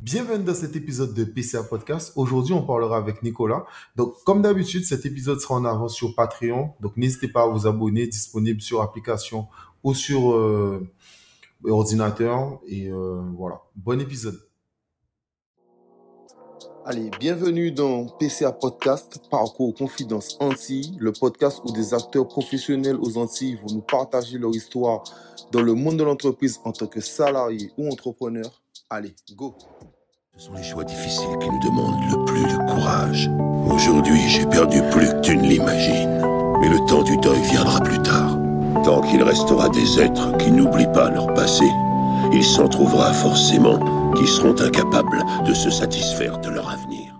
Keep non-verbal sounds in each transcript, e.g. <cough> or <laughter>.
Bienvenue dans cet épisode de PCA Podcast. Aujourd'hui, on parlera avec Nicolas. Donc, comme d'habitude, cet épisode sera en avance sur Patreon. Donc, n'hésitez pas à vous abonner, disponible sur application ou sur euh, ordinateur. Et euh, voilà, bon épisode. Allez, bienvenue dans PCA Podcast, Parcours Confidence Antilles, le podcast où des acteurs professionnels aux Antilles vont nous partager leur histoire dans le monde de l'entreprise en tant que salarié ou entrepreneur. Allez, go Ce sont les choix difficiles qui nous demandent le plus de courage. Aujourd'hui, j'ai perdu plus que tu ne l'imagines. Mais le temps du deuil viendra plus tard. Tant qu'il restera des êtres qui n'oublient pas leur passé, il s'en trouvera forcément qui seront incapables de se satisfaire de leur avenir.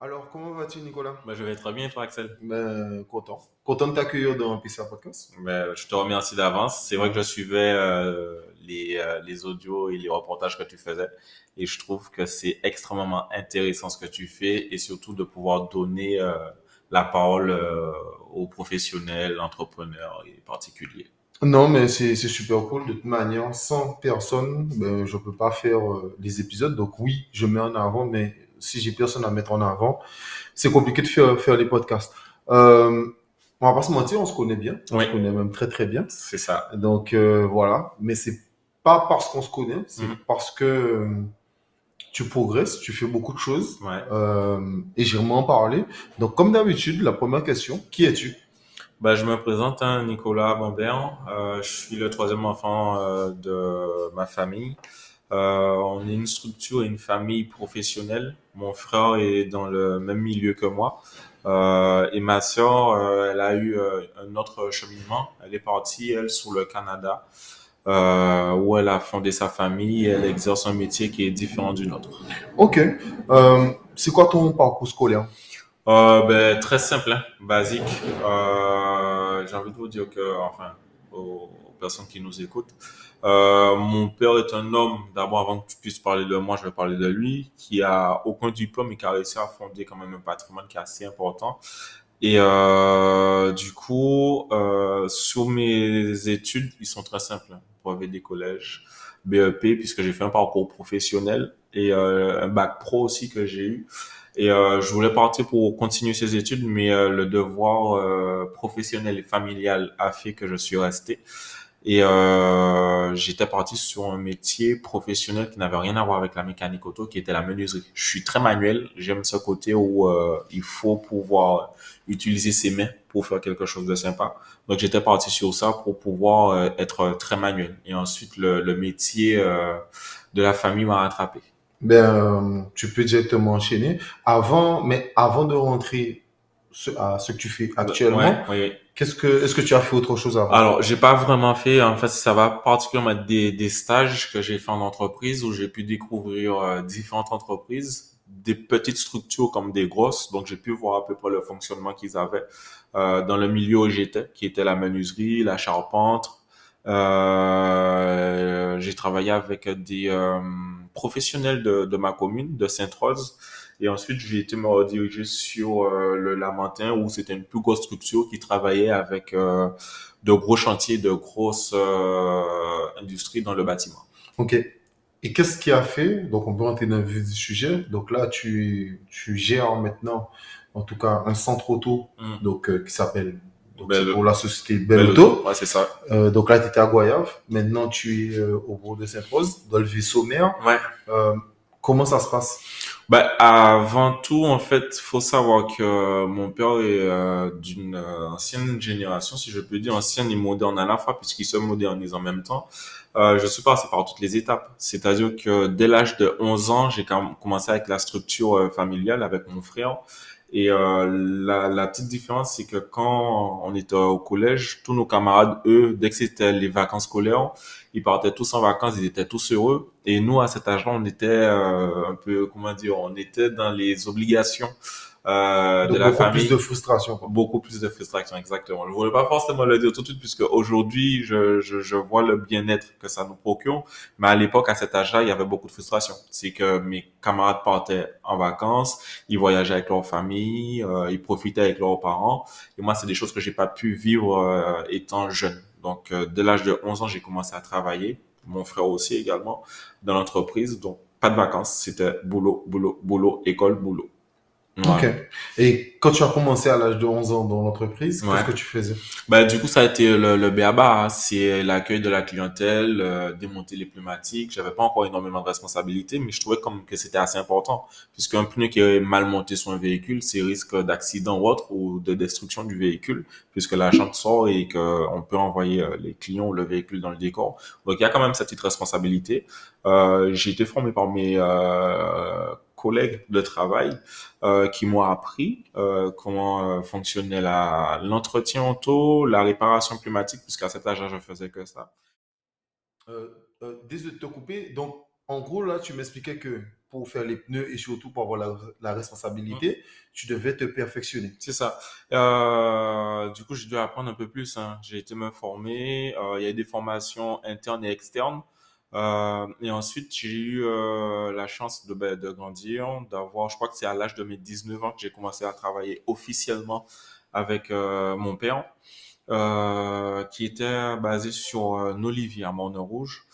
Alors, comment vas-tu, Nicolas? Bah, je vais très bien, toi, Axel? ben, Content. Content de t'accueillir dans PCA Podcast. Bah, je te remercie d'avance. C'est vrai que je suivais euh, les, euh, les audios et les reportages que tu faisais et je trouve que c'est extrêmement intéressant ce que tu fais et surtout de pouvoir donner euh, la parole euh, aux professionnels, entrepreneurs et particuliers. Non, mais c'est super cool. De toute manière, sans personne, ben, je peux pas faire euh, les épisodes. Donc oui, je mets en avant, mais si j'ai personne à mettre en avant, c'est compliqué de faire, faire les podcasts. Euh, on va pas se mentir, on se connaît bien. On Oui. se connaît même très très bien. C'est ça. Donc euh, voilà. Mais c'est pas parce qu'on se connaît, c'est Mhm. parce que tu progresses, tu fais beaucoup de choses. Ouais. Euh, et j'aimerais en parler. Donc comme d'habitude, la première question, qui es-tu? Bah, je me présente, hein, Nicolas Bambert. Euh, je suis le troisième enfant euh, de ma famille. Euh, on est une structure et une famille professionnelle. Mon frère est dans le même milieu que moi. Euh, et ma sœur, euh, elle a eu un autre cheminement. Elle est partie, elle, sur le Canada, euh, où elle a fondé sa famille. Elle exerce un métier qui est différent du nôtre. Ok. Euh, c'est quoi ton parcours scolaire? Euh, ben, très simple, hein, basique. Euh, j'ai envie de vous dire que, enfin, aux, aux personnes qui nous écoutent, euh, mon père est un homme, d'abord avant que tu puisses parler de moi, je vais parler de lui, qui a aucun diplôme et qui a réussi à fonder quand même un patrimoine qui est assez important. Et euh, du coup, euh, sur mes études, ils sont très simples. Brevet des collèges, BEP, puisque j'ai fait un parcours professionnel et euh, un bac pro aussi que j'ai eu. Et euh, je voulais partir pour continuer ces études, mais euh, le devoir professionnel et familial a fait que je suis resté. Et euh, j'étais parti sur un métier professionnel qui n'avait rien à voir avec la mécanique auto, qui était la menuiserie. Je suis très manuel, j'aime ce côté où euh, il faut pouvoir utiliser ses mains pour faire quelque chose de sympa. Donc j'étais parti sur ça pour pouvoir euh, être très manuel. Et ensuite, le, le métier euh, de la famille m'a rattrapé. Ben, euh, tu peux directement enchaîner. Avant, mais avant de rentrer à ce que tu fais actuellement, Ouais, oui, oui. Qu'est-ce que, est-ce que tu as fait autre chose avant? Alors, j'ai pas vraiment fait, en fait, ça va particulièrement des, des stages que j'ai fait en entreprise où j'ai pu découvrir euh, différentes entreprises, des petites structures comme des grosses. Donc, j'ai pu voir à peu près le fonctionnement qu'ils avaient euh, dans le milieu où j'étais, qui était la menuiserie, la charpente. Euh, j'ai travaillé avec des euh, professionnels de, de ma commune, de Sainte-Rose. Et ensuite, j'ai été me rediriger sur euh, le Lamentin où c'était une plus grosse structure qui travaillait avec euh, de gros chantiers, de grosses euh, industries dans le bâtiment. Ok. Et qu'est-ce qui a fait, donc on peut rentrer dans le vif du sujet. Donc là, tu, tu gères maintenant, en tout cas, un centre auto, Mm. donc, qui s'appelle, donc Belle- c'est pour la société Belle Auto. Ouais, c'est ça. Euh, donc là, tu étais à Goyave. Maintenant, tu es euh, au bourg de Sainte-Rose, dans le vaisseau mère. Ouais. Euh, comment ça se passe? Ben, avant tout, en fait, faut savoir que mon père est euh, d'une euh, ancienne génération, si je peux dire, ancienne et moderne à la fois, puisqu'il se modernise en même temps. Euh, je suis passé par toutes les étapes. C'est-à-dire que dès l'âge de 11 ans, j'ai commencé avec la structure euh, familiale, avec mon frère. Et euh, la, la petite différence, c'est que quand on était au collège, tous nos camarades, eux, dès que c'était les vacances scolaires, ils partaient tous en vacances, ils étaient tous heureux. Et nous, à cet âge-là, on était euh, un peu, comment dire, on était dans les obligations euh, de la beaucoup famille. plus de frustration. quoi. Beaucoup plus de frustration, exactement. Je voulais pas forcément le dire tout de suite, puisque aujourd'hui, je, je, je vois le bien-être que ça nous procure. Mais à l'époque, à cet âge-là, il y avait beaucoup de frustration. C'est que mes camarades partaient en vacances, ils voyageaient avec leur famille, euh, ils profitaient avec leurs parents. Et moi, c'est des choses que j'ai pas pu vivre euh, étant jeune. Donc, euh, dès l'âge de 11 ans, j'ai commencé à travailler. Mon frère aussi également dans l'entreprise. Donc, pas de vacances, c'était boulot, boulot, boulot, école, boulot. Ok. Et quand tu as commencé à l'âge de 11 ans dans l'entreprise, qu'est-ce que tu faisais? Bah, Du coup, ça a été le, le BABA. Hein. C'est l'accueil de la clientèle, euh, démonter les pneumatiques. J'avais pas encore énormément de responsabilités, mais je trouvais comme que c'était assez important. Puisqu'un pneu qui est mal monté sur un véhicule, c'est risque d'accident ou autre ou de destruction du véhicule, puisque la chambre sort et qu'on peut envoyer euh, les clients ou le véhicule dans le décor. Donc, il y a quand même cette petite responsabilité. Euh, j'ai été formé par mes euh, collègues de travail euh, qui m'ont appris euh, comment euh, fonctionnait la l'entretien auto, la réparation pneumatique, puisqu'à cet âge-là, je faisais que ça. Désolé de te couper. Donc, en gros, là, tu m'expliquais que pour faire les pneus et surtout pour avoir la, la responsabilité, mmh. tu devais te perfectionner. C'est ça. Euh, du coup, j'ai dû apprendre un peu plus. Hein. J'ai été me former. il y a des formations internes et externes. Euh, et ensuite, j'ai eu euh, la chance de, ben, de grandir, d'avoir, je crois que c'est à l'âge de mes 19 ans que j'ai commencé à travailler officiellement avec euh, mon père, euh, qui était basé sur euh, Nolivier à Morne-Rouge.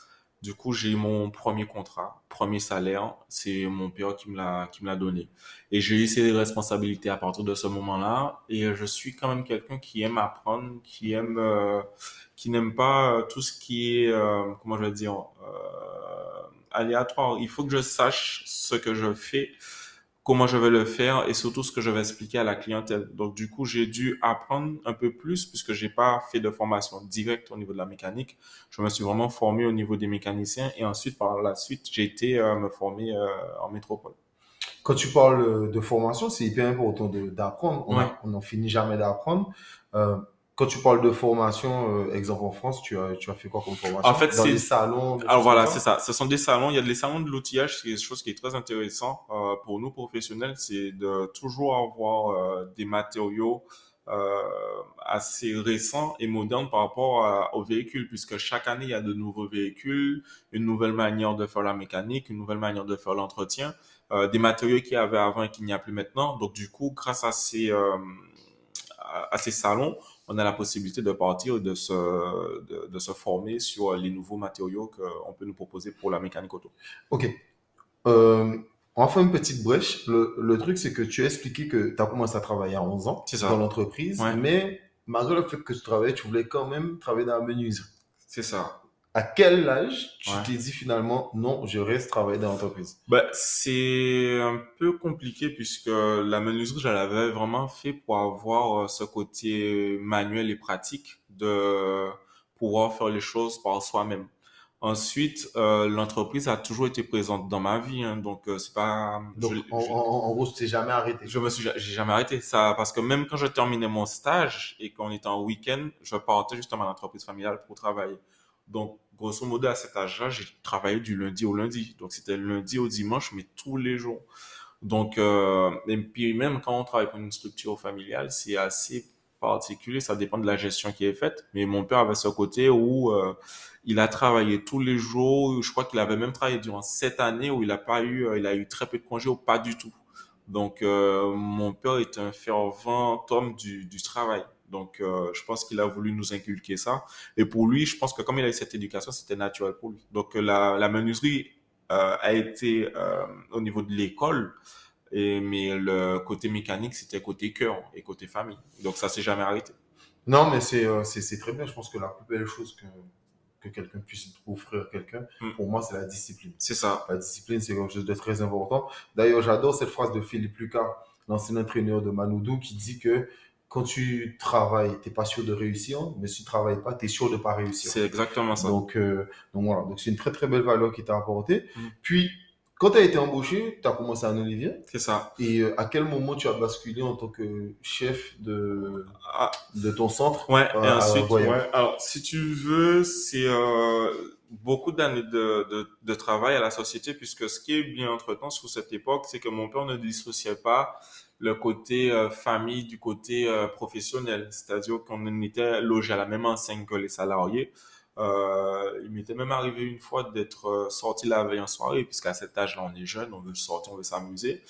Du coup, j'ai mon premier contrat, premier salaire. C'est mon père qui me l'a qui me l'a donné. Et j'ai eu ces responsabilités à partir de ce moment-là. Et je suis quand même quelqu'un qui aime apprendre, qui aime euh, qui n'aime pas euh, tout ce qui est euh, comment je vais dire euh, aléatoire. Il faut que je sache ce que je fais comment je vais le faire et surtout ce que je vais expliquer à la clientèle. Donc du coup, j'ai dû apprendre un peu plus puisque j'ai pas fait de formation directe au niveau de la mécanique. Je me suis vraiment formé au niveau des mécaniciens et ensuite par la suite, j'ai été euh, me former euh, en métropole. Quand tu parles de formation, c'est hyper important d'apprendre. On n'en finit jamais d'apprendre. Euh, quand tu parles de formation, euh, exemple en France, tu as, tu as fait quoi comme formation? En fait, Dans les salons Alors voilà, c'est ça. Ce sont des salons. Il y a des salons de l'outillage, c'est quelque chose qui est très intéressant euh, pour nous professionnels, c'est de toujours avoir euh, des matériaux assez récents et modernes par rapport à, aux véhicules, puisque chaque année, il y a de nouveaux véhicules, une nouvelle manière de faire la mécanique, une nouvelle manière de faire l'entretien, des matériaux qu'il y avait avant et qu'il n'y a plus maintenant. Donc du coup, grâce à ces, à ces salons, on a la possibilité de partir de se, de, de se former sur les nouveaux matériaux qu'on peut nous proposer pour la mécanique auto. Ok. Euh, on va faire une petite brèche. Le, le truc, c'est que tu as expliqué que tu as commencé à travailler à 11 ans dans l'entreprise, ouais. mais malgré le fait que tu travaillais, tu voulais quand même travailler dans la menuiserie. C'est ça à quel âge tu ouais. t'es dit finalement non, je reste travailler dans l'entreprise? Bah, C'est un peu compliqué puisque la menuiserie, je l'avais vraiment fait pour avoir euh, ce côté manuel et pratique de pouvoir faire les choses par soi-même. Ensuite, euh, l'entreprise a toujours été présente dans ma vie, hein, donc euh, c'est pas. Donc je, en, je, en, en, gros, tu t'es jamais arrêté? Je me suis, j'ai jamais arrêté ça parce que même quand je terminais mon stage et qu'on était en week-end, je partais justement à l'entreprise familiale pour travailler. Donc, grosso modo, à cet âge-là, j'ai travaillé du lundi au lundi. Donc, c'était lundi au dimanche, mais tous les jours. Donc, euh, et puis même quand on travaille pour une structure familiale, c'est assez particulier. Ça dépend de la gestion qui est faite. Mais mon père avait ce côté où euh, il a travaillé tous les jours. Je crois qu'il avait même travaillé durant sept années où il a pas eu, euh, il a eu très peu de congés ou pas du tout. Donc, mon père est un fervent homme du travail. Donc, euh, je pense qu'il a voulu nous inculquer ça. Et pour lui, je pense que comme il a eu cette éducation, c'était naturel pour lui. Donc, la, la menuiserie euh, a été euh, au niveau de l'école, et, mais le côté mécanique, c'était côté cœur et côté famille. Donc, ça s'est jamais arrêté. Non, mais c'est c'est très bien. Je pense que la plus belle chose que, que quelqu'un puisse offrir à quelqu'un, mm. pour moi, c'est la discipline. C'est ça. La discipline, c'est quelque chose de très important. D'ailleurs, j'adore cette phrase de Philippe Lucas, l'ancien entraîneur de Manoudou, qui dit que quand tu travailles, tu n'es pas sûr de réussir, mais si tu ne travailles pas, tu es sûr de ne pas réussir. C'est exactement ça. Donc, euh, donc voilà, donc c'est une très très belle valeur qui t'a apporté. Mm. Puis, quand tu as été embauché, tu as commencé à Olivier. C'est ça. Et euh, à quel moment tu as basculé en tant que chef de, ah. de ton centre? Ouais, et ensuite, ouais. Alors, si tu veux, c'est euh, beaucoup d'années de, de, de, travail à la société, puisque ce qui est bien entre-temps sur cette époque, c'est que mon père ne dissociait pas le côté euh, famille du côté euh, professionnel. C'est-à-dire qu'on était logé à la même enseigne que les salariés. Euh, il m'était même arrivé une fois d'être sorti la veille en soirée, puisqu'à cet âge-là, on est jeune, on veut sortir, on veut s'amuser.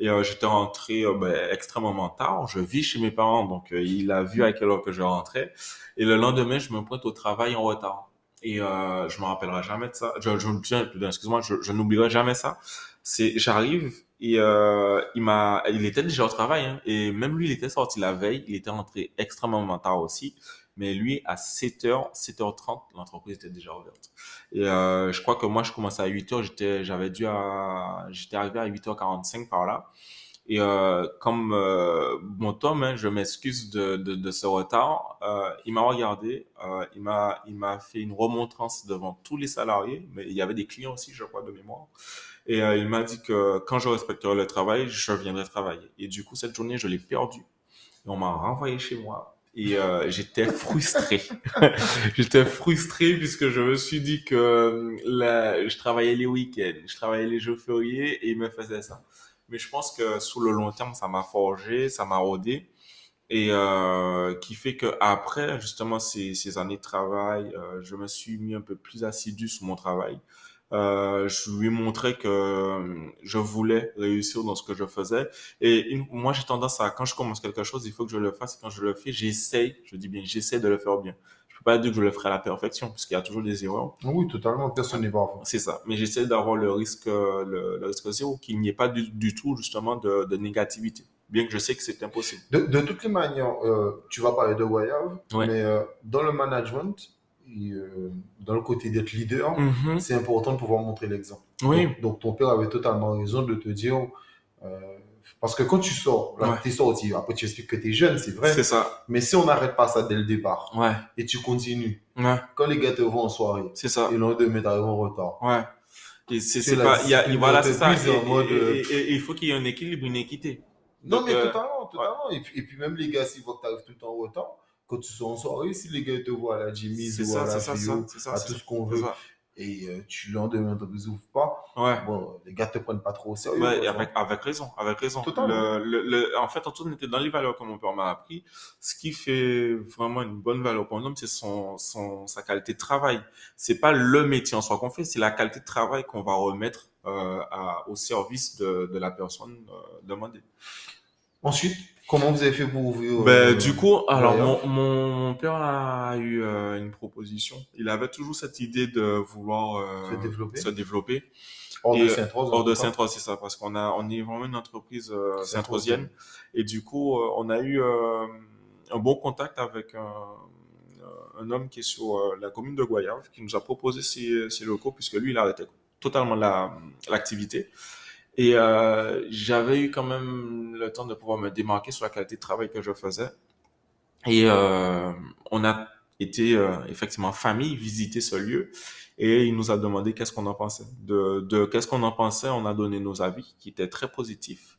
Et j'étais rentré ben, extrêmement tard. Je vis chez mes parents, donc il a vu à quelle heure que je rentrais. Et le lendemain, je me pointe au travail en retard. Et je me rappellerai jamais de ça. Je, je excuse-moi, je, je n'oublierai jamais ça. C'est, j'arrive et euh, il m'a, il était déjà au travail hein, et même lui, il était sorti la veille. Il était rentré extrêmement tard aussi. Mais lui, à 7h, 7h30, l'entreprise était déjà ouverte. Et euh, je crois que moi, je commençais à 8h, j'étais, j'avais dû à, j'étais arrivé à 8h45 par là. Et euh, comme euh, mon Tom, hein, je m'excuse de, de, de, ce retard, euh, il m'a regardé, euh, il m'a il m'a fait une remontrance devant tous les salariés, mais il y avait des clients aussi, je crois, de mémoire. Et euh, il m'a dit que quand je respecterai le travail, je viendrai travailler. Et du coup, cette journée, je l'ai perdue. Et on m'a renvoyé chez moi. Et euh, j'étais frustré. <laughs> j'étais frustré puisque je me suis dit que là, je travaillais les week-ends, je travaillais les jours fériés et il me faisait ça. Mais je pense que sous le long terme, ça m'a forgé, ça m'a rodé et euh, qui fait que après justement ces, années de travail, euh, je me suis mis un peu plus assidu sur mon travail. Euh, je lui montrais que euh, je voulais réussir dans ce que je faisais. Et moi, j'ai tendance à, quand je commence quelque chose, il faut que je le fasse. Et quand je le fais, j'essaye, je dis bien, j'essaie de le faire bien. Je peux pas dire que je le ferai à la perfection, parce qu'il y a toujours des erreurs. Oui, totalement, personne n'est parfait. C'est ça. Mais j'essaie d'avoir le risque, le, le, risque zéro, qu'il n'y ait pas du, du tout, justement, de, de, négativité. Bien que je sais que c'est impossible. De, de, toutes les manières, euh, tu vas parler de Guayave, ouais. mais euh, dans le management, et, euh, dans le côté d'être leader, mm -hmm. c'est important de pouvoir montrer l'exemple. Oui. Donc, donc, ton père avait totalement raison de te dire, euh, parce que quand tu sors, là, ouais. sorti, après tu expliques que tu es jeune, c'est vrai. C'est ça. Mais si on n'arrête pas ça dès le départ, ouais. et tu continues, ouais. quand les gars te voient en soirée, c'est ça. et l'on te met en retard. Ouais. Et c'est pas, il y a, voilà, c'est ça. Et, mode, et, et, et, il faut qu'il y ait un équilibre, une équité. Non, Donc, mais euh, totalement, totalement. Et, puis, et puis même les gars, s'ils voient que tu arrives tout le temps en retard, quand tu sors en soirée, si les gars te voient à la Jimmy's ou ça, à la ça, Fio, ça, à tout ce qu'on veut, et euh, tu leur demandes, ils ouvrent pas, ouais. bon, les gars te prennent pas trop au sérieux. Ouais, avec, avec raison, avec raison. Le, le, le, en fait, on était dans les valeurs que mon père m'a appris. Ce qui fait vraiment une bonne valeur pour un homme, c'est son, son, sa qualité de travail. C'est pas le métier en soi qu'on fait, c'est la qualité de travail qu'on va remettre euh, à, au service de, de la personne euh, demandée. Ensuite, comment vous avez fait pour ouvrir ben, euh, Du coup, alors mon, mon, mon, père a eu euh, une proposition. Il avait toujours cette idée de vouloir euh, se développer. Se développer. Hors de Saint-Rose. Hors de Saint-Rose, c'est ça, parce qu'on a, on est vraiment une entreprise euh, saint-rosienne. Et du coup, euh, on a eu euh, un bon contact avec un, un homme qui est sur la commune de Goyave, qui nous a proposé ses, ses locaux, puisque lui, il arrêtait totalement l'activité. La, et euh, j'avais eu quand même le temps de pouvoir me démarquer sur la qualité de travail que je faisais. Et euh, on a été euh, effectivement famille visiter ce lieu et il nous a demandé qu'est-ce qu'on en pensait. De, de qu'est-ce qu'on en pensait, on a donné nos avis qui étaient très positifs.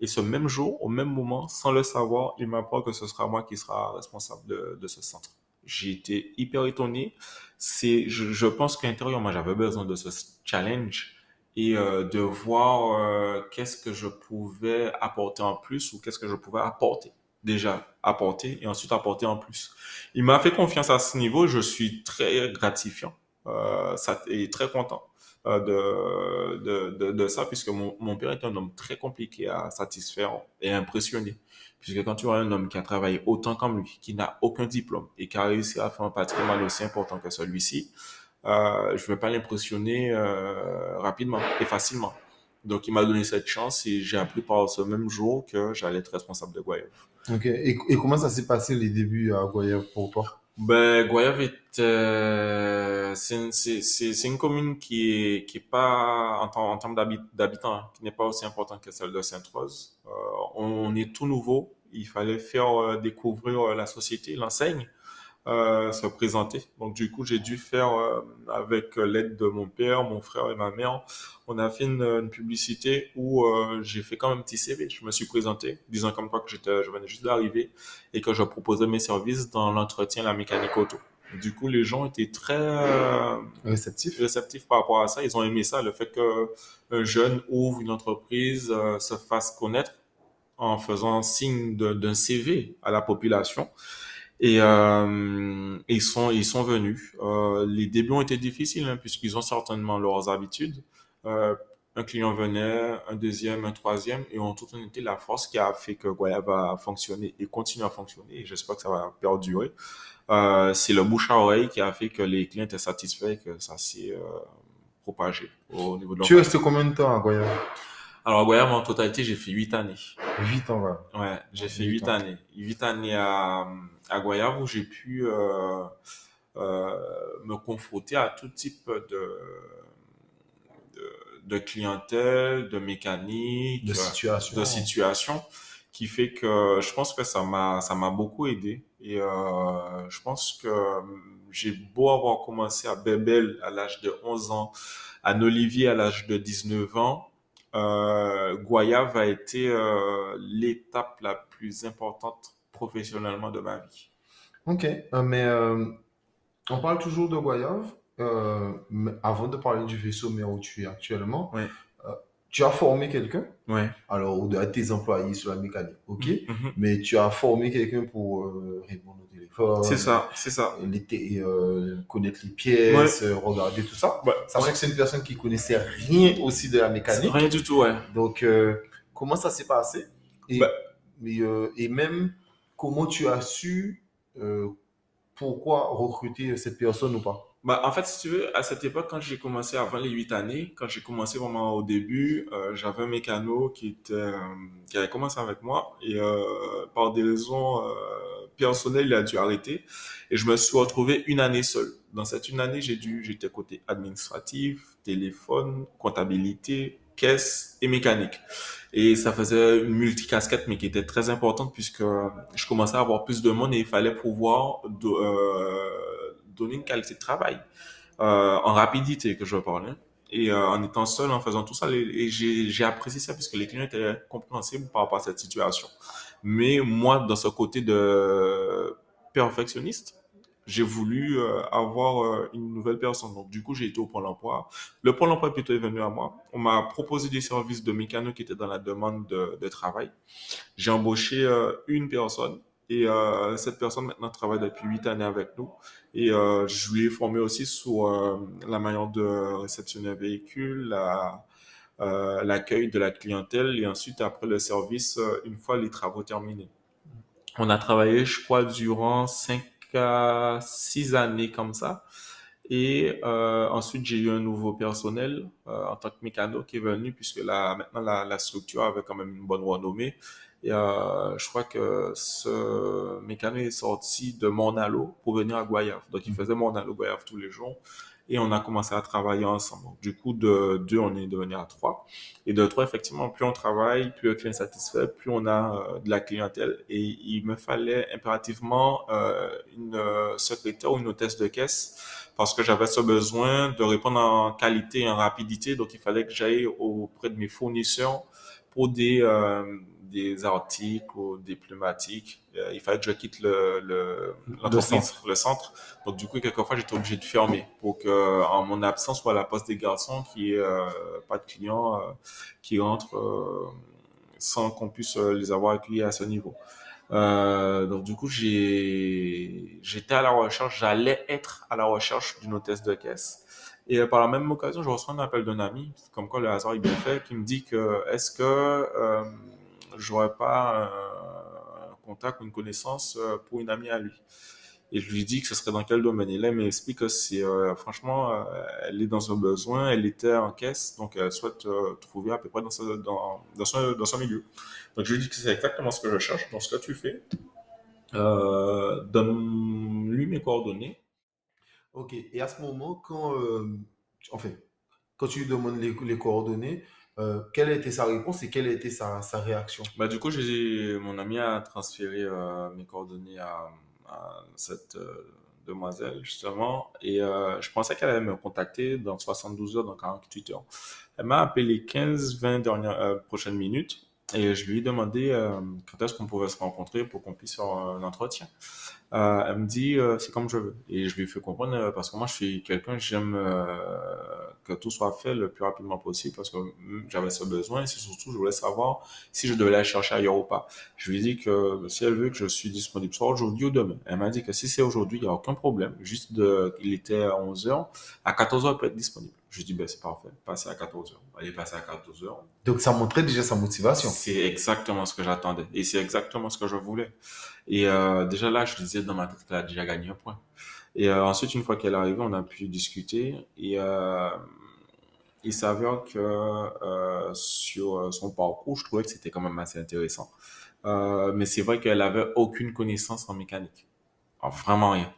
Et ce même jour, au même moment, sans le savoir, il m'apprend que ce sera moi qui sera responsable de, ce centre. J'ai été hyper étonné. C'est, je pense qu'intérieurement, j'avais besoin de ce challenge et euh, de voir euh, qu'est-ce que je pouvais apporter en plus ou qu'est-ce que je pouvais apporter déjà apporter et ensuite apporter en plus. Il m'a fait confiance à ce niveau, je suis très gratifiant euh, ça, et très content euh, de, de, de, de, ça puisque mon, mon père est un homme très compliqué à satisfaire et impressionner. Puisque quand tu vois un homme qui a travaillé autant comme lui, qui n'a aucun diplôme et qui a réussi à faire un patrimoine aussi important que celui-ci, euh, je ne vais pas l'impressionner euh, rapidement et facilement. Donc, il m'a donné cette chance et j'ai appris par ce même jour que j'allais être responsable de Goyave. Ok. Et, et comment ça s'est passé les débuts à Goyave pour toi? Ben, Goyave est, euh, c'est une, c'est, une commune qui est, qui est pas, en, en termes d'habitants, hein, qui n'est pas aussi importante que celle de Sainte-Rose. Euh, on, est tout nouveau. Il fallait faire découvrir la société, l'enseigne euh, se présenter. Donc du coup, j'ai dû faire euh, avec l'aide de mon père, mon frère et ma mère, on a fait une, une publicité où euh, j'ai fait quand même un petit CV. Je me suis présenté, disant comme quoi que j'étais, je venais juste d'arriver et que je proposais mes services dans l'entretien, la mécanique auto. Du coup, les gens étaient très réceptifs. réceptifs par rapport à ça. Ils ont aimé ça, le fait que un jeune ouvre une entreprise, se fasse connaître en faisant signe d'un CV à la population. Et euh, ils sont ils sont venus. Euh, les débuts ont été difficiles hein, puisqu'ils ont certainement leurs habitudes. Euh, un client venait, un deuxième, un troisième, et en toute honnêteté, la force qui a fait que Goya va fonctionner et continue à fonctionner, et j'espère que ça va perdurer, euh, c'est le bouche à oreille qui a fait que les clients étaient satisfaits et que ça s'est euh, propagé au niveau de Tu es resté combien de temps à Goya? Alors, à Goya, en totalité, j'ai fait huit années. Huit ans, ouais. Ouais, j'ai fait Huit huit ans. années. Huit années à, à Goyave où j'ai pu euh, euh, me confronter à tout type de, de, de clientèle, de mécanique, De situation. de situation, qui fait que je pense que ça m'a ça m'a beaucoup aidé. Et euh, je pense que j'ai beau avoir commencé à Bebel à l'âge de 11 ans, à Olivier à l'âge de 19 ans, euh, Goyave a été euh, l'étape la plus importante professionnellement de ma vie. Ok, euh, mais euh, on parle toujours de mais avant de parler du vaisseau mère où tu es actuellement. Tu as formé quelqu'un, Ouais. alors, ou de tes employés sur la mécanique, ok? Mhm. Mais tu as formé quelqu'un pour euh, répondre au téléphone, C'est ça, c'est ça. les euh, connaître les pièces, regarder tout ça. Ouais. Sachant que c'est une personne qui connaissait rien aussi de la mécanique. Rien du tout, ouais. Donc, euh, comment ça s'est passé? Et, Bah. et même, comment tu as su pourquoi recruter cette personne ou pas? Bah, en fait, si tu veux, à cette époque, quand j'ai commencé avant les huit années, quand j'ai commencé vraiment au début, euh, j'avais un mécano qui était, euh, qui avait commencé avec moi et euh, par des raisons euh, personnelles, il a dû arrêter et je me suis retrouvé une année seul. Dans cette une année, j'ai dû, j'étais côté administratif, téléphone, comptabilité, caisse et mécanique. Et ça faisait une multicasquette, mais qui était très importante puisque je commençais à avoir plus de monde et il fallait pouvoir do- euh, donner une qualité de travail euh, en rapidité que je parle. hein. Et euh, en étant seul, en faisant tout ça, et j'ai apprécié ça puisque les clients étaient compréhensibles par rapport à cette situation. Mais moi, dans ce côté de perfectionniste, j'ai voulu euh, avoir une nouvelle personne. Donc, du coup, j'ai été au Pôle emploi. Le Pôle emploi plutôt est venu à moi. On m'a proposé des services de mécano qui étaient dans la demande de, travail. J'ai embauché une personne et euh, cette personne maintenant travaille depuis huit années avec nous. Et euh, je lui ai formé aussi sur euh, la manière de réceptionner un véhicule, la, l'accueil de la clientèle et ensuite après le service une fois les travaux terminés. On a travaillé, je crois, durant cinq à six années comme ça. Et ensuite, j'ai eu un nouveau personnel en tant que mécano qui est venu puisque là, maintenant, la structure avait quand même une bonne renommée. Et euh, je crois que ce mécano est sorti de Monalo pour venir à Goyave. Donc, il faisait Monalo Goyave tous les jours. Et on a commencé à travailler ensemble. Du coup, de deux, on est devenu à trois. Et de trois, effectivement, plus on travaille, plus le client est satisfait, plus on a euh, de la clientèle. Et il me fallait impérativement euh, une euh, secrétaire ou une hôtesse de caisse parce que j'avais ce besoin de répondre en qualité et en rapidité. Donc, il fallait que j'aille auprès de mes fournisseurs pour des, euh, des articles ou des pneumatiques. Euh, il fallait que je quitte le, le, l'entreprise, le centre. Donc, du coup, quelquefois, j'étais obligé de fermer pour que, en mon absence, soit la poste des garçons, qui est euh, pas de clients euh, qui rentrent euh, sans qu'on puisse les avoir accueillis à ce niveau. Euh, donc du coup, j'ai j'étais à la recherche, j'allais être à la recherche d'une hôtesse de caisse. Et euh, par la même occasion, je reçois un appel d'un ami, comme quoi le hasard est bien fait, qui me dit que est-ce que euh, j'aurais pas un contact ou une connaissance euh, pour une amie à lui? Et je lui dis que ce serait dans quel domaine? Et là, il m'explique que c'est euh, franchement, euh, elle est dans un besoin, elle était en caisse, donc elle souhaite euh, trouver à peu près dans, son, milieu. Donc je lui dis que c'est exactement ce que je cherche, dans ce que tu fais. Donne-lui mes coordonnées. Ok, et à ce moment, quand, euh, tu- quand tu lui demandes les, coordonnées, euh, quelle a été sa réponse et quelle a été sa, sa réaction? Bah, du coup, j'ai, mon ami a transféré euh, mes coordonnées à, cette euh, demoiselle, justement, et je pensais qu'elle allait me contacter dans 72 heures, dans 48 heures. Elle m'a appelé 15-20 dernières euh, prochaines minutes et je lui ai demandé quand est-ce qu'on pouvait se rencontrer pour qu'on puisse faire un entretien. Euh, elle me dit, euh, c'est comme je veux. Et je lui fais comprendre, euh, parce que moi, je suis quelqu'un, j'aime euh, que tout soit fait le plus rapidement possible, parce que mm, j'avais ce besoin, et c'est surtout, je voulais savoir si je devais aller chercher ailleurs ou pas. Je lui dit que si elle veut que je suis disponible, soit aujourd'hui ou demain. Elle m'a dit que si c'est aujourd'hui, il n'y a aucun problème. Juste de, il était à 11 heures, à 14 heures, elle peut être disponible. Je dit, ben, c'est parfait, passez à 14 heures. Elle est passée à 14 heures. Donc, ça montrait déjà sa motivation. C'est exactement ce que j'attendais. Et c'est exactement ce que je voulais. Et euh, déjà là, je disais dans ma tête qu'elle a déjà gagné un point. Et euh, ensuite, une fois qu'elle est arrivée, on a pu discuter. Et euh, il s'avère que euh, sur son parcours, je trouvais que c'était quand même assez intéressant. Euh, mais c'est vrai qu'elle avait aucune connaissance en mécanique. Alors, vraiment rien.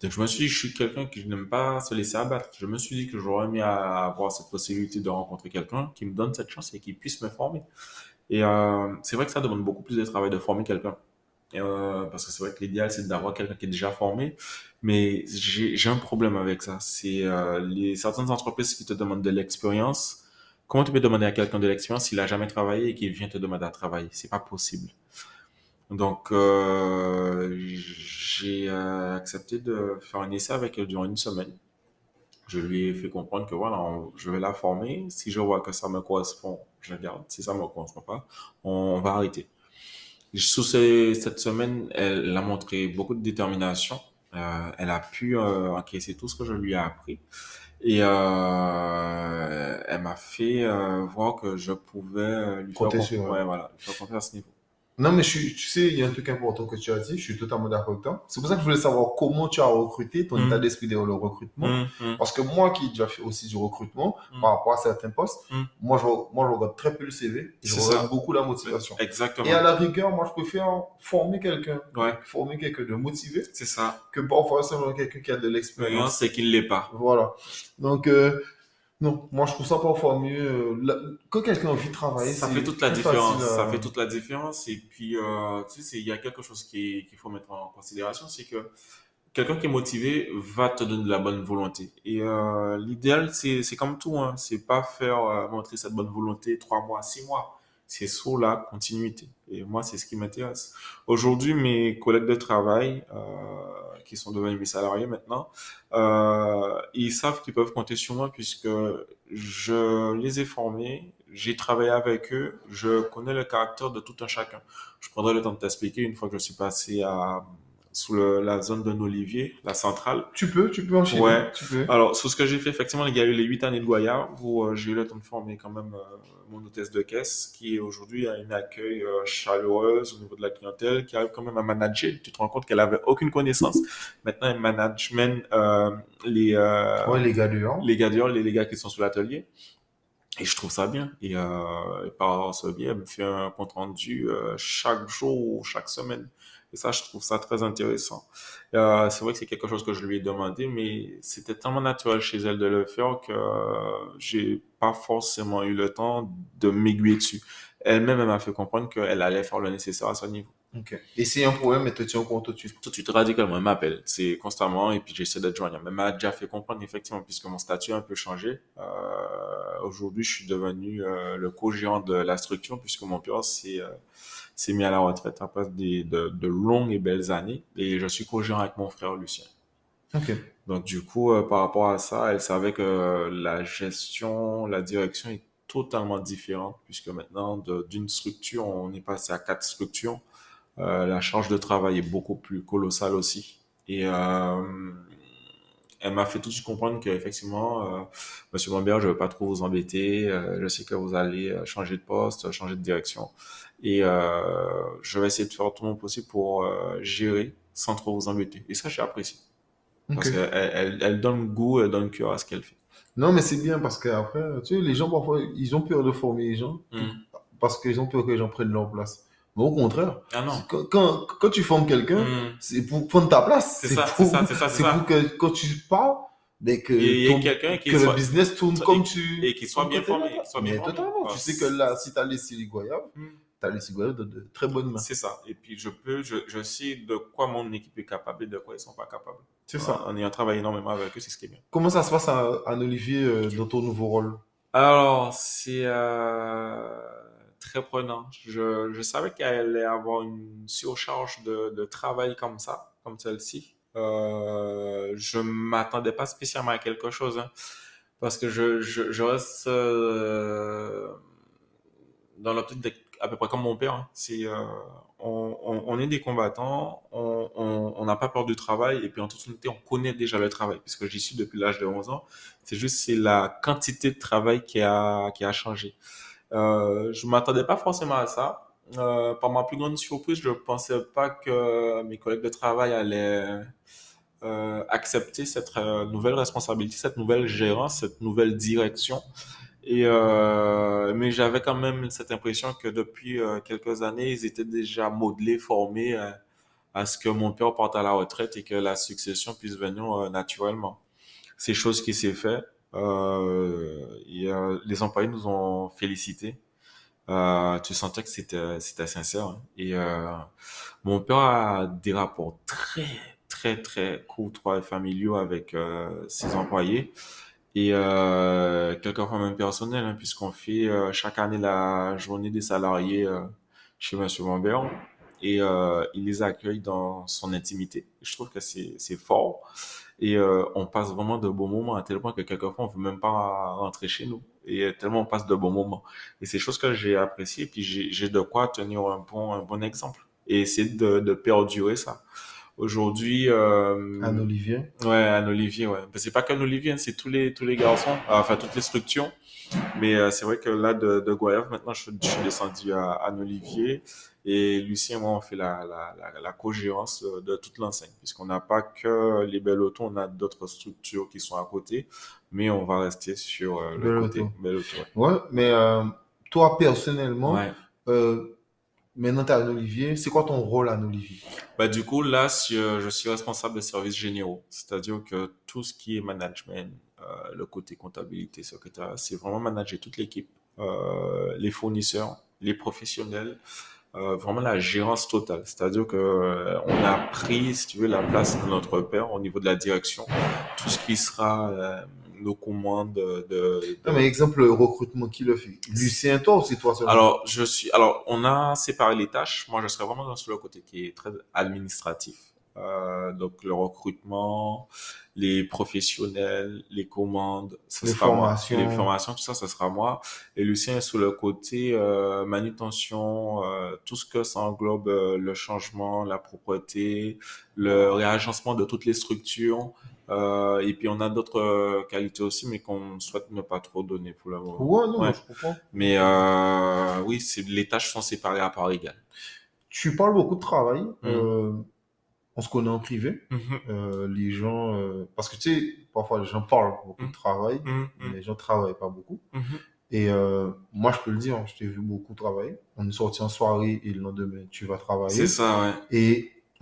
Donc je me suis dit, je suis quelqu'un qui n'aime pas se laisser abattre. Je me suis dit que j'aurais aimé avoir cette possibilité de rencontrer quelqu'un qui me donne cette chance et qui puisse me former. Et euh, c'est vrai que ça demande beaucoup plus de travail de former quelqu'un. Euh, parce que c'est vrai que l'idéal, c'est d'avoir quelqu'un qui est déjà formé. Mais j'ai un problème avec ça. C'est euh, les certaines entreprises qui te demandent de l'expérience. Comment tu peux demander à quelqu'un de l'expérience s'il a jamais travaillé et qu'il vient te demander à travailler? C'est pas possible. Donc, euh, j'ai accepté de faire un essai avec elle durant une semaine. Je lui ai fait comprendre que voilà, je vais la former. Si je vois que ça me correspond, je la garde. Si ça me correspond pas, on, va arrêter. Sous cette semaine, elle a montré beaucoup de détermination. Euh, elle a pu euh, encaisser tout ce que je lui ai appris. Et euh, elle m'a fait euh, voir que je pouvais lui faire, ouais, voilà, lui faire confiance à ce niveau. Non, mais je tu sais, il y a un truc important que tu as dit, je suis totalement d'accord avec toi. C'est pour ça que je voulais savoir comment tu as recruté, ton mm. état d'esprit derrière le recrutement. Mm, mm. Parce que moi qui ai déjà fait aussi du recrutement par rapport à certains postes, moi, je, moi, je regarde très peu le CV. Je regarde beaucoup la motivation. Exactement. Et à la rigueur, moi, je préfère former quelqu'un. Ouais. Former quelqu'un de motivé. C'est ça. Que parfois, simplement quelqu'un qui a de l'expérience. C'est qu'il l'est pas. Voilà. Donc, euh, non, moi je trouve ça parfois mieux. Euh, quand quelqu'un a envie de travailler, ça fait toute la différence. Ça fait toute la différence. Et puis, euh, tu sais, il y a quelque chose qu'il faut mettre en considération, c'est que quelqu'un qui est motivé va te donner de la bonne volonté. Et euh, l'idéal, c'est comme tout, hein. c'est pas faire euh, montrer cette bonne volonté trois mois, six mois. C'est sur la continuité. Et moi, c'est ce qui m'intéresse. Aujourd'hui, mes collègues de travail, euh, qui sont devenus mes salariés maintenant, euh, ils savent qu'ils peuvent compter sur moi puisque je les ai formés, j'ai travaillé avec eux, je connais le caractère de tout un chacun. Je prendrai le temps de t'expliquer une fois que je suis passé à sous la zone d'un olivier, la centrale. Tu peux, tu peux enchaîner. Ouais. Tu peux. Alors, sur ce que j'ai fait, effectivement, il y a eu les huit années de Goya où euh, j'ai eu le temps de former quand même euh, mon hôtesse de caisse qui aujourd'hui a une accueil euh, chaleureuse au niveau de la clientèle, qui arrive quand même à manager. Tu te rends compte qu'elle avait aucune connaissance. Maintenant, elle manage même les ouais, les gars dehors. Les gars dehors, les, les gars qui sont sur l'atelier. Et je trouve ça bien. Et, euh, par ce biais, elle me fait un compte rendu chaque jour, chaque semaine. Et ça, je trouve ça très intéressant. Euh, c'est vrai que c'est quelque chose que je lui ai demandé, mais c'était tellement naturel chez elle de le faire que euh, j'ai pas forcément eu le temps de m'aiguiller dessus. Elle-même, elle, m'a fait comprendre qu'elle allait faire le nécessaire à son niveau. Okay. Et c'est un problème, elle te tient au compte tout de suite Tout de suite, radicalement, elle m'appelle. C'est constamment, et puis j'essaie d'être joignable. Elle m'a déjà fait comprendre, effectivement, puisque mon statut a un peu changé. Euh, Aujourd'hui, je suis devenu euh, le co-gérant de la structure, puisque mon père s'est s'est mis à la retraite après des, de, de, longues et belles années. Et je suis co-gérant avec mon frère Lucien. Okay. Donc, du coup, euh, par rapport à ça, elle savait que la gestion, la direction est totalement différente, puisque maintenant, d'une structure, on est passé à quatre structures. Euh, la charge de travail est beaucoup plus colossale aussi. Et euh, elle m'a fait tout de suite comprendre qu'effectivement, euh, Monsieur Lambert, je ne veux pas trop vous embêter. Euh, je sais que vous allez changer de poste, changer de direction. Et euh, je vais essayer de faire tout mon possible pour euh, gérer sans trop vous embêter. Et ça, j'ai apprécié. Parce qu'elle elle, elle, donne goût, elle donne cœur à ce qu'elle fait. Non, mais c'est bien parce qu'après, tu sais, les gens, parfois, ils ont peur de former les gens mm. parce qu'ils ont peur que les gens prennent leur place. Mais au contraire, ah non. Quand, quand, quand, tu formes quelqu'un, mm. c'est pour prendre ta place. C'est ça, c'est ça, c'est ça. C'est pour que quand tu parles, mais que, que le business tourne comme tu... Et qu'il soit bien formé. Soit bien mais totalement. Tu sais que là, si tu as laissé les Goyave, mm tu as les cigarettes de, de, très bonnes mains. C'est ça. Et puis, je peux, je, je, sais de quoi mon équipe est capable et de quoi ils sont pas capables. C'est ça. En ayant travaillé énormément avec eux, c'est ce qui est bien. Comment ça se passe à, à Olivier euh, dans ton nouveau rôle? Alors, c'est euh, très prenant. Je, je savais qu'il allait avoir une surcharge de, travail comme ça comme celle-ci. Euh, je m'attendais pas spécialement à quelque chose, hein, parce que je, reste euh, dans l'optique à peu près comme mon père. Hein. C'est, euh, on, est des combattants, on n'a pas peur du travail, et puis en toute honnêteté, on connaît déjà le travail, puisque j'y suis depuis l'âge de 11 ans. C'est juste c'est la quantité de travail qui a, qui a changé. Euh, je m'attendais pas forcément à ça. Euh, par ma plus grande surprise, je pensais pas que mes collègues de travail allaient euh, accepter cette euh, nouvelle responsabilité, cette nouvelle gérance, cette nouvelle direction. Et mais j'avais quand même cette impression que depuis quelques années, ils étaient déjà modelés, formés à ce que mon père parte à la retraite et que la succession puisse venir naturellement. C'est chose qui s'est fait. Et, les employés nous ont félicités euh, tu sentais que c'était sincère. Hein. Et euh, mon père a des rapports très très très courtois et familiaux avec euh, ses employés et euh, quelquefois même personnels, hein, puisqu'on fait euh, chaque année la journée des salariés euh, chez Monsieur Lambert et il les accueille dans son intimité. Je trouve que c'est fort et on passe vraiment de beaux moments à tel point que quelquefois on veut même pas rentrer chez nous et tellement on passe de bons moments. Et c'est chose que j'ai apprécié, puis j'ai de quoi tenir un bon, un bon exemple et essayer de, de perdurer ça. Aujourd'hui, euh, Anne Olivier. Ouais, Anne Olivier, ouais. c'est pas qu'Anne Olivier, hein, c'est tous les tous les garçons, enfin toutes les structures. Mais euh, c'est vrai que là de, de Goyave, maintenant je, je suis descendu à Anne Olivier et Lucien et moi, on fait la, la, la, la co-gérance euh, de toute l'enseigne, puisqu'on n'a pas que les belles autos, on a d'autres structures qui sont à côté, mais on va rester sur euh, le côté belle auto. Ouais. ouais, mais euh, toi, personnellement, ouais. euh, maintenant tu es à Olivier, c'est quoi ton rôle à Olivier? Bah, Du coup, là, je suis responsable des services généraux, c'est-à-dire que tout ce qui est management, euh, le côté comptabilité, secrétaire, c'est vraiment manager toute l'équipe, euh, les fournisseurs, les professionnels, euh, vraiment la gérance totale. C'est-à-dire que euh, on a pris, si tu veux, la place de notre père au niveau de la direction. Tout ce qui sera nos commandes de, de... Non, mais exemple, le recrutement, qui le fait Lucien, toi ou c'est toi seulement Alors, je suis. Alors, on a séparé les tâches. Moi, je serais vraiment dans le côté qui est très administratif. Euh, donc le recrutement, les professionnels, les commandes, ça les sera formations. moi. Les formations, tout ça, ça sera moi. Et Lucien est sur le côté euh, manutention, euh, tout ce que ça englobe euh, le changement, la propreté, le réagencement de toutes les structures. Euh, et puis on a d'autres qualités aussi, mais qu'on souhaite ne pas trop donner pour moment. Ouais, non, ouais. je comprends. Mais oui, c'est les tâches sont séparées à part égale. Tu parles beaucoup de travail. Mmh on se connaît en privé. Mm -hmm. euh, les gens, euh, parce que tu sais, parfois les gens parlent beaucoup de travail, mm -hmm. mais les gens travaillent pas beaucoup. Et euh, moi, je peux le dire, je t'ai vu beaucoup travailler. On est sorti en soirée et le lendemain, tu vas travailler. C'est ça, ouais. Et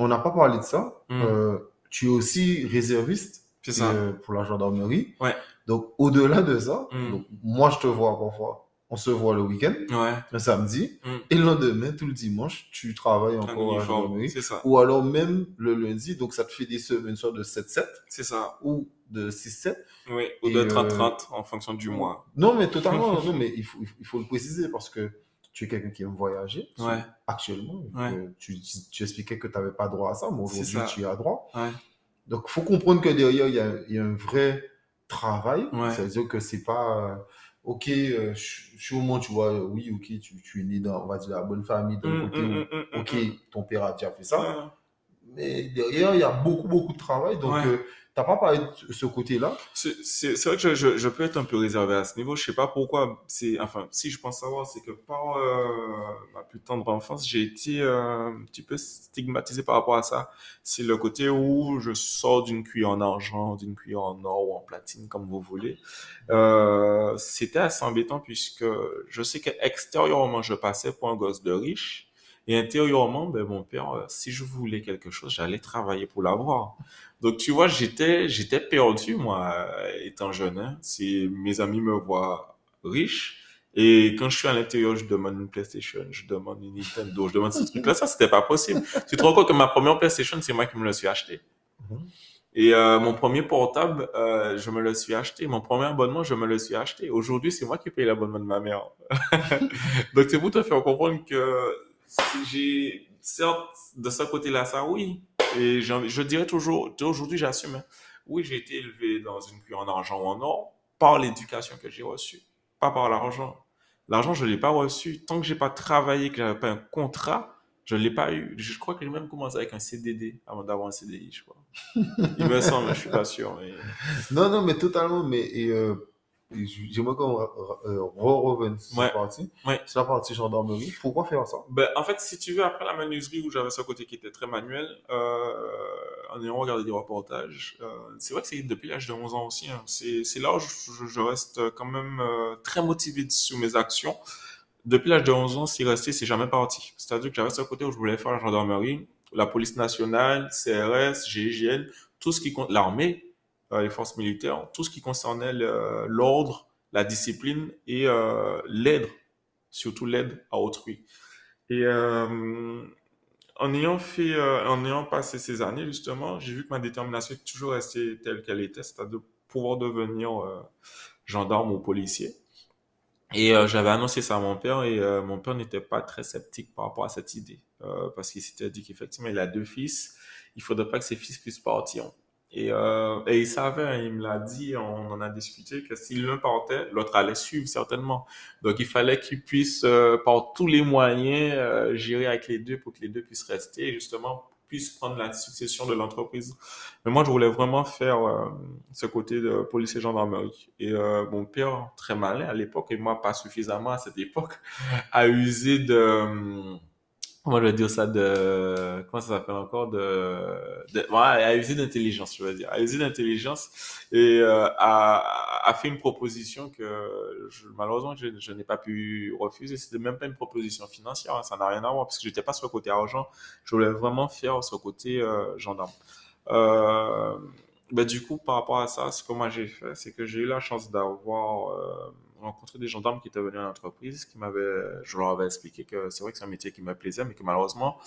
on n'a pas parlé de ça. Euh, tu es aussi réserviste ça. Euh, pour la gendarmerie. Ouais. Donc, au-delà de ça, donc, moi, je te vois parfois on se voit le week-end, ouais. le samedi, mm. et le lendemain, tout le dimanche, tu travailles encore à la gendarmerie. C'est ça. Ou alors même le lundi, donc ça te fait des semaines, sorte de 7-7. C'est ça. Ou de 6-7. Oui, ou de 30-30 euh... en fonction du mois. Non, mais totalement, <laughs> non, mais il faut, il faut le préciser parce que tu es quelqu'un qui aime voyager. Ouais. Actuellement, ouais. tu, tu expliquais que tu n'avais pas droit à ça, mais aujourd'hui, tu y as droit. Ouais. Donc, il faut comprendre que derrière, il y a, il y a un vrai travail. Ouais. Ça veut dire que c'est pas ok, euh, sûrement, tu vois, oui, ok, tu, tu es né dans, on va dire, la bonne famille, mm, côté mm, où, mm, ok, ton père a déjà fait ça. Mais derrière, il y a beaucoup, beaucoup de travail. Donc, euh, t'as pas parlé de ce côté-là? C'est vrai que je, je, je, peux être un peu réservé à ce niveau. Je sais pas pourquoi. C'est, enfin, si je pense savoir, c'est que par euh, ma plus tendre enfance, j'ai été euh, un petit peu stigmatisé par rapport à ça. C'est le côté où je sors d'une cuillère en argent, d'une cuillère en or ou en platine, comme vous voulez. Euh, C'était assez embêtant puisque je sais qu'extérieurement, je passais pour un gosse de riche. Et intérieurement, ben, mon père, si je voulais quelque chose, j'allais travailler pour l'avoir. Donc, tu vois, j'étais, j'étais perdu, moi, étant jeune. Hein. Si mes amis me voient riche, et quand je suis à l'intérieur, je demande une PlayStation, je demande une Nintendo, je demande ce <laughs> truc-là, ça, c'était pas possible. Tu te rends compte que ma première PlayStation, c'est moi qui me le suis acheté. Mm -hmm. Et euh, mon premier portable, euh, je me le suis acheté. Mon premier abonnement, je me le suis acheté. Aujourd'hui, c'est moi qui paye l'abonnement de ma mère. <laughs> Donc, c'est pour te faire comprendre que j'ai, certes, de ce côté-là, ça, oui. Et je dirais toujours, aujourd'hui, j'assume. Hein. Oui, j'ai été élevé dans une cuillère en argent ou en or par l'éducation que j'ai reçue, pas par l'argent. L'argent, je l'ai pas reçu. Tant que j'ai pas travaillé, que j'avais pas un contrat, je l'ai pas eu. Je crois que j'ai même commencé avec un CDD avant d'avoir un CDI, je crois. <laughs> Il me semble, je suis pas sûr. Mais... Non, non, mais totalement. Mais et, euh, J'aimerais qu'on revienne sur cette partie. Ouais. Sur la partie gendarmerie. Pourquoi faire ça? Ben, En fait, si tu veux, après la menuiserie où j'avais ce côté qui était très manuel, euh, en ayant regardé des reportages, euh, c'est vrai que c'est depuis l'âge de 11 ans aussi. Hein. C'est là où je, je, reste quand même euh, très motivé sur mes actions. Depuis l'âge de 11 ans, c'est resté, c'est jamais parti. C'est-à-dire que j'avais ce côté où je voulais faire la gendarmerie, la police nationale, CRS, GIGN, tout ce qui compte, l'armée, euh, les forces militaires, tout ce qui concernait l'ordre, la discipline et euh, l'aide, surtout l'aide à autrui. Et euh, en ayant fait, en ayant passé ces années justement, j'ai vu que ma détermination est toujours restée telle qu'elle était, c'est-à-dire pouvoir devenir gendarme ou policier. Et j'avais annoncé ça à mon père et mon père n'était pas très sceptique par rapport à cette idée parce qu'il s'était dit qu'effectivement il a deux fils, il faudrait pas que ses fils puissent partir. Et, euh, et il savait, hein, il me l'a dit, on en a discuté, que si l'un partait, l'autre allait suivre certainement. Donc il fallait qu'il puisse, euh, par tous les moyens, euh, gérer avec les deux pour que les deux puissent rester et justement puissent prendre la succession de l'entreprise. Mais moi, je voulais vraiment faire euh, ce côté de policier gendarmerie. Et euh, mon père, très malin à l'époque, et moi pas suffisamment à cette époque, <laughs> a usé de comment je vais dire ça de comment ça s'appelle encore de, de ouais, à user d'intelligence je veux dire. À user d'intelligence et euh, a, a fait une proposition que je, malheureusement je, je n'ai pas pu refuser. C'était même pas une proposition financière hein, ça n'a rien à voir parce que j'étais pas sur le côté argent. Je voulais vraiment faire sur le côté euh, gendarme. Euh, ben, du coup par rapport à ça ce que moi j'ai fait c'est que j'ai eu la chance d'avoir euh, rencontré des gendarmes qui étaient venus à l'entreprise, qui m'avaient, je leur avais expliqué que c'est vrai que c'est un métier qui me plaisait, mais que malheureusement,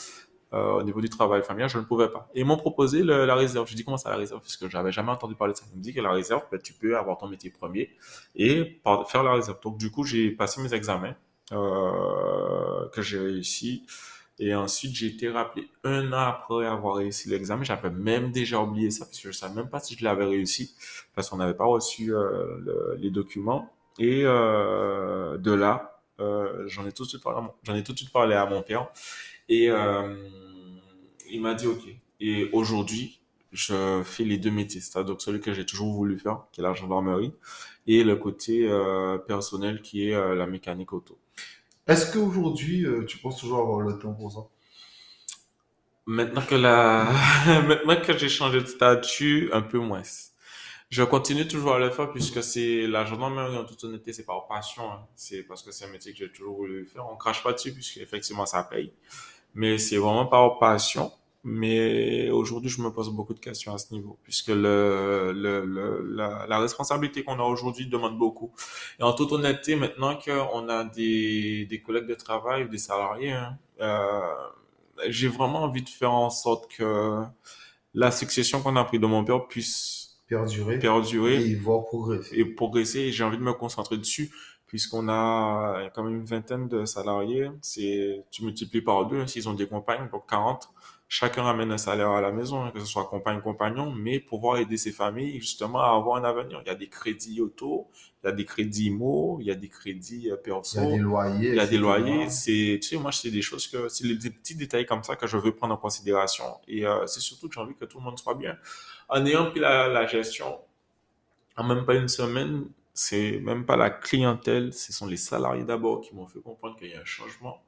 euh, au niveau du travail familial, je ne pouvais pas. Et ils m'ont proposé la réserve. Je dis comment ça la réserve? Parce que j'avais jamais entendu parler de ça. Ils me dit que la réserve, ben, tu peux avoir ton métier premier et faire la réserve. Donc du coup, j'ai passé mes examens euh, que j'ai réussi. Et ensuite, j'ai été rappelé un an après avoir réussi l'examen. J'avais même déjà oublié ça parce que je savais même pas si je l'avais réussi parce qu'on n'avait pas reçu euh, les documents. Et euh, de là, euh, j'en ai tout de suite parlé, j'en ai tout de suite parlé à mon père. Et euh, il m'a dit OK. Et aujourd'hui, je fais les deux métiers, c'est-à-dire celui que j'ai toujours voulu faire, qui est la gendarmerie, et le côté personnel qui est la mécanique auto. Est-ce qu'aujourd'hui, tu penses toujours avoir le temps pour ça? Maintenant que la, <laughs> maintenant que j'ai changé de statut, un peu moins. Je continue toujours à le faire puisque c'est la gendarmerie en toute honnêteté, c'est par passion. Hein. C'est parce que c'est un métier que j'ai toujours voulu faire. On crache pas dessus puisque effectivement ça paye. Mais c'est vraiment par passion. Mais aujourd'hui, je me pose beaucoup de questions à ce niveau puisque le, le, le la, la, responsabilité qu'on a aujourd'hui demande beaucoup. Et en toute honnêteté, maintenant qu'on a des, des collègues de travail, des salariés, hein, euh, j'ai vraiment envie de faire en sorte que la succession qu'on a pris de mon père puisse perdurer, perdurer et voir progresser. Et progresser. Et j'ai envie de me concentrer dessus puisqu'on a quand même une vingtaine de salariés. C'est, tu multiplies par deux, s'ils ont des compagnes, donc 40. Chacun ramène un salaire à la maison, hein, que ce soit compagne, compagnon, mais pouvoir aider ses familles justement à avoir un avenir. Il y a des crédits auto, il y a des crédits IMO, il y a des crédits perso. Il y a des loyers. Il y a des loyers. C'est, tu sais, moi, c'est des choses que, c'est des petits détails comme ça que je veux prendre en considération. Et euh, c'est surtout que j'ai envie que tout le monde soit bien en ayant pris la, gestion, en même pas une semaine, c'est même pas la clientèle, ce sont les salariés d'abord qui m'ont fait comprendre qu'il y a un changement.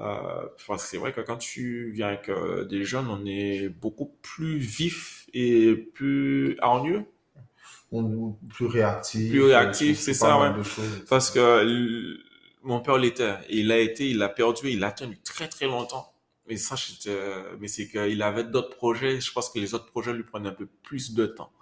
Euh, parce que c'est vrai que quand tu viens avec euh, des jeunes, on est beaucoup plus vif et plus hargneux. On, plus réactif. Plus réactif, c'est ça, ouais. Parce que mon père l'était. Il a été, il a perdu, il a tenu très très longtemps. Mais ça, mais c'est qu'il avait d'autres projets. Je pense que les autres projets lui prennent un peu plus de temps.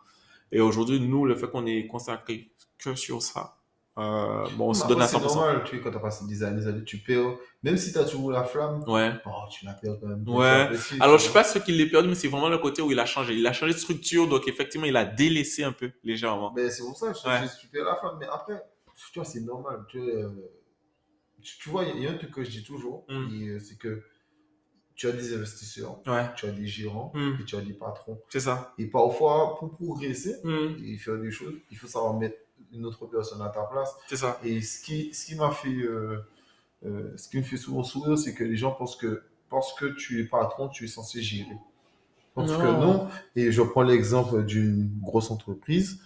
Et aujourd'hui, nous, le fait qu'on est consacré que sur ça, euh, bon, on se donne à 100%. C'est normal, tu sais, quand tu as passé des années, tu perds, même si tu as toujours la flamme, ouais. oh, tu la perds quand même. Ouais. Alors, je sais pas ce qu'il l'ait perdu, mais c'est vraiment le côté où il a changé. Il a changé de structure, donc effectivement, il a délaissé un peu, légèrement. Mais c'est pour ça, je ouais. tu perds la flamme. Mais après, tu vois, c'est normal. Tu, euh, tu vois, il y, a un truc que je dis toujours, mm. euh, c'est que tu as des investisseurs, Ouais. tu as des gérants Mm. et tu as des patrons. C'est ça. Et parfois, pour progresser Mm. et faire des choses, il faut savoir mettre une autre personne à ta place. C'est ça. Et ce qui, ce qui m'a fait, euh, euh, ce qui me fait souvent sourire, c'est que les gens pensent que parce que tu es patron, tu es censé gérer. Parce Non. que non. Et je prends l'exemple d'une grosse entreprise,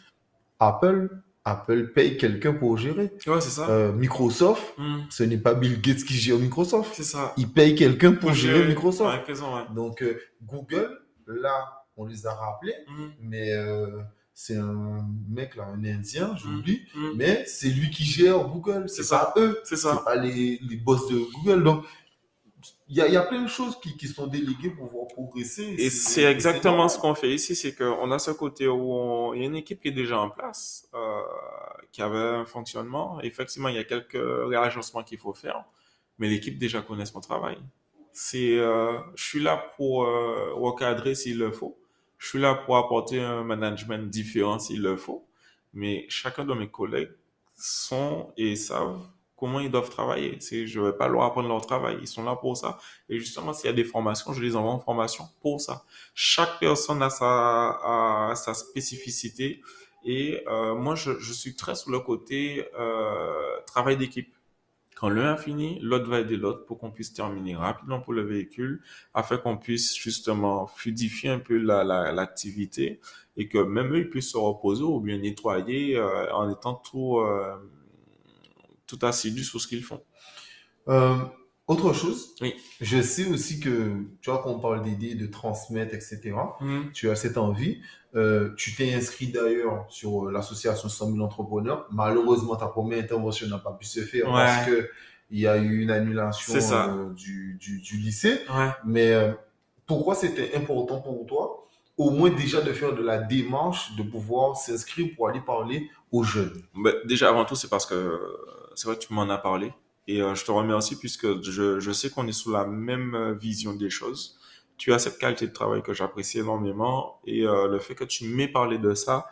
Apple. Apple paye quelqu'un pour gérer. Ouais, c'est ça. Euh, Microsoft, Mm. ce n'est pas Bill Gates qui gère Microsoft. C'est ça. Il paye quelqu'un pour Pour gérer gérer. Microsoft. Ouais, raison, ouais. Donc, euh, Google, là, on les a rappelés, Mm. mais euh, c'est un mec là, un Indien, j'oublie, Mm. mais c'est lui qui gère Google, c'est pas eux, C'est c'est ça. pas les, les boss de Google. Donc, il y y a plein de choses qui, qui sont déléguées pour pouvoir progresser. Et c'est exactement ce qu'on fait ici, c'est qu'on a ce côté où il y a une équipe qui est déjà en place, euh, qui avait un fonctionnement. Effectivement, il y a quelques réagencements qu'il faut faire, mais l'équipe déjà connaît son travail. C'est, euh, je suis là pour euh, recadrer s'il le faut. Je suis là pour apporter un management différent s'il le faut. Mais chacun de mes collègues sont et savent comment ils doivent travailler. C'est, je vais pas leur apprendre leur travail. Ils sont là pour ça. Et justement, s'il y a des formations, je les envoie en formation pour ça. Chaque personne a sa, spécificité. Et euh, moi, je, suis très sur le côté euh, travail d'équipe. Quand l'un a fini, l'autre va aider l'autre pour qu'on puisse terminer rapidement pour le véhicule, afin qu'on puisse justement fluidifier un peu la, la, l'activité et que même eux, ils puissent se reposer ou bien nettoyer euh, en étant tout, tout assidu sur ce qu'ils font. Euh, autre chose, Oui. je sais aussi que, tu vois, quand on parle d'aider, de transmettre, etc., Mhm. tu as cette envie. Euh, tu t'es inscrit d'ailleurs sur euh, l'association 100 000 entrepreneurs. Malheureusement, ta première intervention n'a pas pu se faire Ouais. parce que il y a eu une annulation euh, du, du, du lycée. Ouais. Mais euh, pourquoi c'était important pour toi, au moins déjà de faire de la démarche, de pouvoir s'inscrire pour aller parler aux jeunes? Ben, déjà, avant tout, c'est parce que c'est vrai tu m'en as parlé. Et euh, je te remercie puisque je, je sais qu'on est sous la même euh, vision des choses. Tu as cette qualité de travail que j'apprécie énormément. Et euh, le fait que tu m'aies parlé de ça,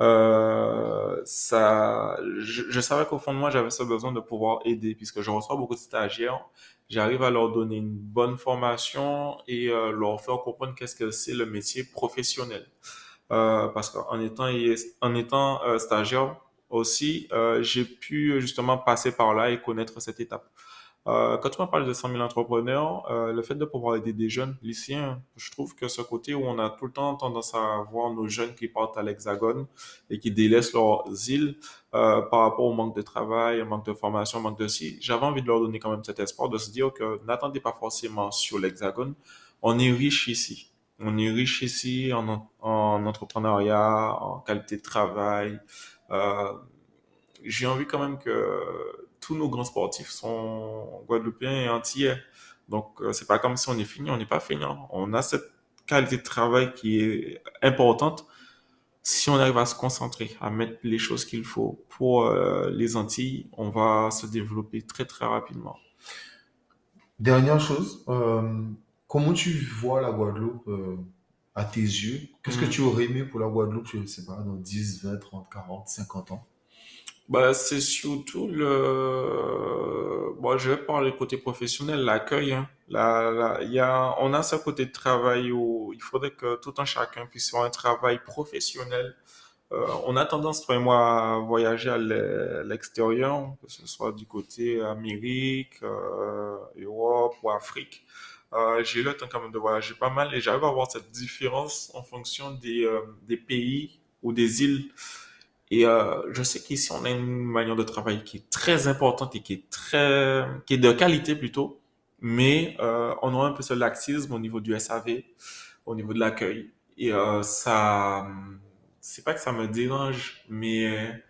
euh, ça, je, je savais qu'au fond de moi, j'avais ce besoin de pouvoir aider puisque je reçois beaucoup de stagiaires. J'arrive à leur donner une bonne formation et euh, leur faire comprendre qu'est-ce que c'est le métier professionnel. Euh, parce qu'en étant, en étant euh, stagiaire, aussi, euh, j'ai pu justement passer par là et connaître cette étape. Euh, quand m'as parlé de 100 000 entrepreneurs, euh, le fait de pouvoir aider des jeunes lycéens, je trouve que ce côté où on a tout le temps tendance à voir nos jeunes qui partent à l'hexagone et qui délaissent leurs îles euh, par rapport au manque de travail, au manque de formation, au manque de si, j'avais envie de leur donner quand même cet espoir de se dire que n'attendez pas forcément sur l'hexagone, on est riche ici. On est riche ici en, en entrepreneuriat, en qualité de travail, euh, j'ai envie quand même que tous nos grands sportifs sont guadeloupéens et antillais. Donc, euh, c'est pas comme si on est fini, on n'est pas feignant. On a cette qualité de travail qui est importante si on arrive à se concentrer, à mettre les choses qu'il faut pour euh, les Antilles, on va se développer très très rapidement. Dernière chose, euh, comment tu vois la Guadeloupe euh, à tes yeux Qu'est-ce que Mhm. tu aurais aimé pour la Guadeloupe, je ne sais pas, dans 10, 20, 30, 40, 50 ans? Bah, c'est surtout le, bon, je vais parler côté professionnel, l'accueil, hein. La, la- y a, on a ce côté de travail où il faudrait que tout un chacun puisse faire un travail professionnel. Euh, on a tendance, toi et moi, à voyager à l'e- l'extérieur, que ce soit du côté Amérique, euh, Europe ou Afrique. Euh, j'ai eu le temps quand même de voyager pas mal et j'arrive à voir cette différence en fonction des, euh, des pays ou des îles. Et euh, je sais qu'ici, on a une manière de travail qui est très importante et qui est très, qui est de qualité plutôt, mais on a un peu ce laxisme au niveau du SAV, au niveau de l'accueil. Et ça, c'est pas que ça me dérange, mais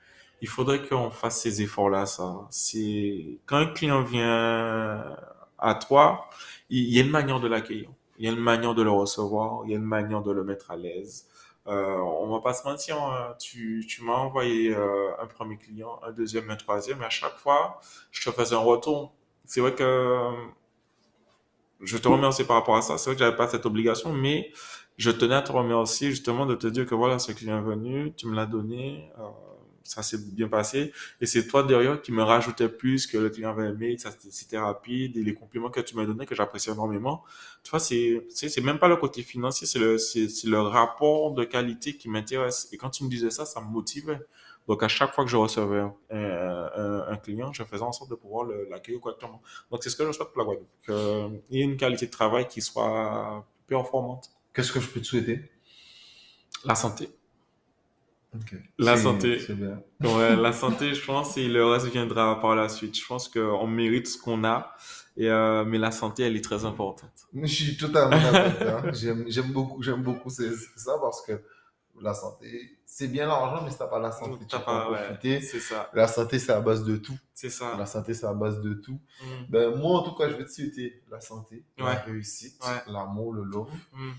il faudrait qu'on fasse ces efforts-là. Ça, c'est quand un client vient à toi, il y a une manière de l'accueillir, il y a une manière de le recevoir, il y a une manière de le mettre à l'aise. Euh, on va pas se mentir, hein, tu, m'as envoyé euh, un premier client, un deuxième, un troisième, et à chaque fois, je te faisais un retour. C'est vrai que je te remercie par rapport à ça. C'est vrai que j'avais pas cette obligation, mais je tenais à te remercier justement de te dire que voilà, ce client est venu, tu me l'as donné, euh, ça s'est bien passé. Et c'est toi derrière qui me rajoutais plus que le client avait aimé, que ça c'était rapide et les compliments que tu m'as donnés que j'apprécie énormément. Tu vois, c'est c'est même pas le côté financier, c'est le c'est le rapport de qualité qui m'intéresse. Et quand tu me disais ça, ça me motivait. Donc, à chaque fois que je recevais un, un, client, je faisais en sorte de pouvoir l'accueillir correctement. Donc, c'est ce que je souhaite pour la Guadeloupe. Qu'il y ait une qualité de travail qui soit performante. Qu'est-ce que je peux te souhaiter? La santé. La santé. Bien. Ouais, la <laughs> santé, je pense, et le reste viendra par la suite. Je pense qu'on mérite ce qu'on a, et euh, mais la santé, elle est très importante. Je suis totalement d'accord. Hein. J'aime beaucoup, j'aime beaucoup ça parce que la santé, c'est bien l'argent, mais si t'as pas la santé, tu pas profiter. c'est ça. La santé, c'est à base de tout. C'est ça. La santé, c'est à base de tout. Mm. Ben, moi, en tout cas, je vais te souhaiter la santé, la réussite, l'amour, le love. Mm.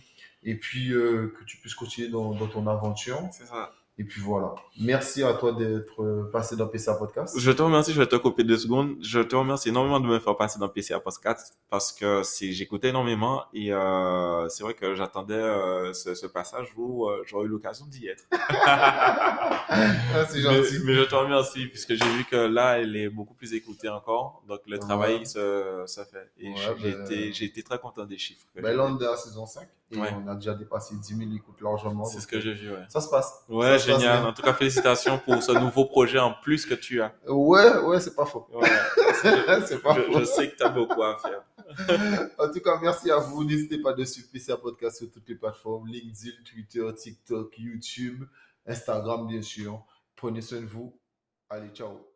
Et puis, euh, que tu puisses continuer dans, dans ton aventure. C'est ça. Et puis voilà. Merci à toi d'être euh, passé dans PCA Podcast. Je te remercie, je vais te couper deux secondes. Je te remercie énormément de me faire passer dans PCA Podcast parce que j'écoutais énormément et euh, c'est vrai que j'attendais euh, ce, ce, passage où euh, j'aurais eu l'occasion d'y être. ah, c'est gentil. Mais, je te remercie puisque j'ai vu que là, elle est beaucoup plus écoutée encore. Donc le travail se, se fait. Et j'ai, ben, été, j'ai été très content des chiffres. Ben, là, on est à la saison 5 et on a déjà dépassé 10 000 écoutes largement. C'est ce que j'ai vu, ouais. Ça se passe. Ouais, génial. En tout cas, félicitations pour ce nouveau projet en plus que tu as. Ouais, ouais, c'est pas faux. <laughs> c'est pas faux. Je sais que tu as beaucoup à faire. <laughs> en tout cas, merci à vous. N'hésitez pas de suivre PCR Podcast sur toutes les plateformes LinkedIn, Twitter, TikTok, YouTube, Instagram, bien sûr. Prenez soin de vous. Allez, ciao.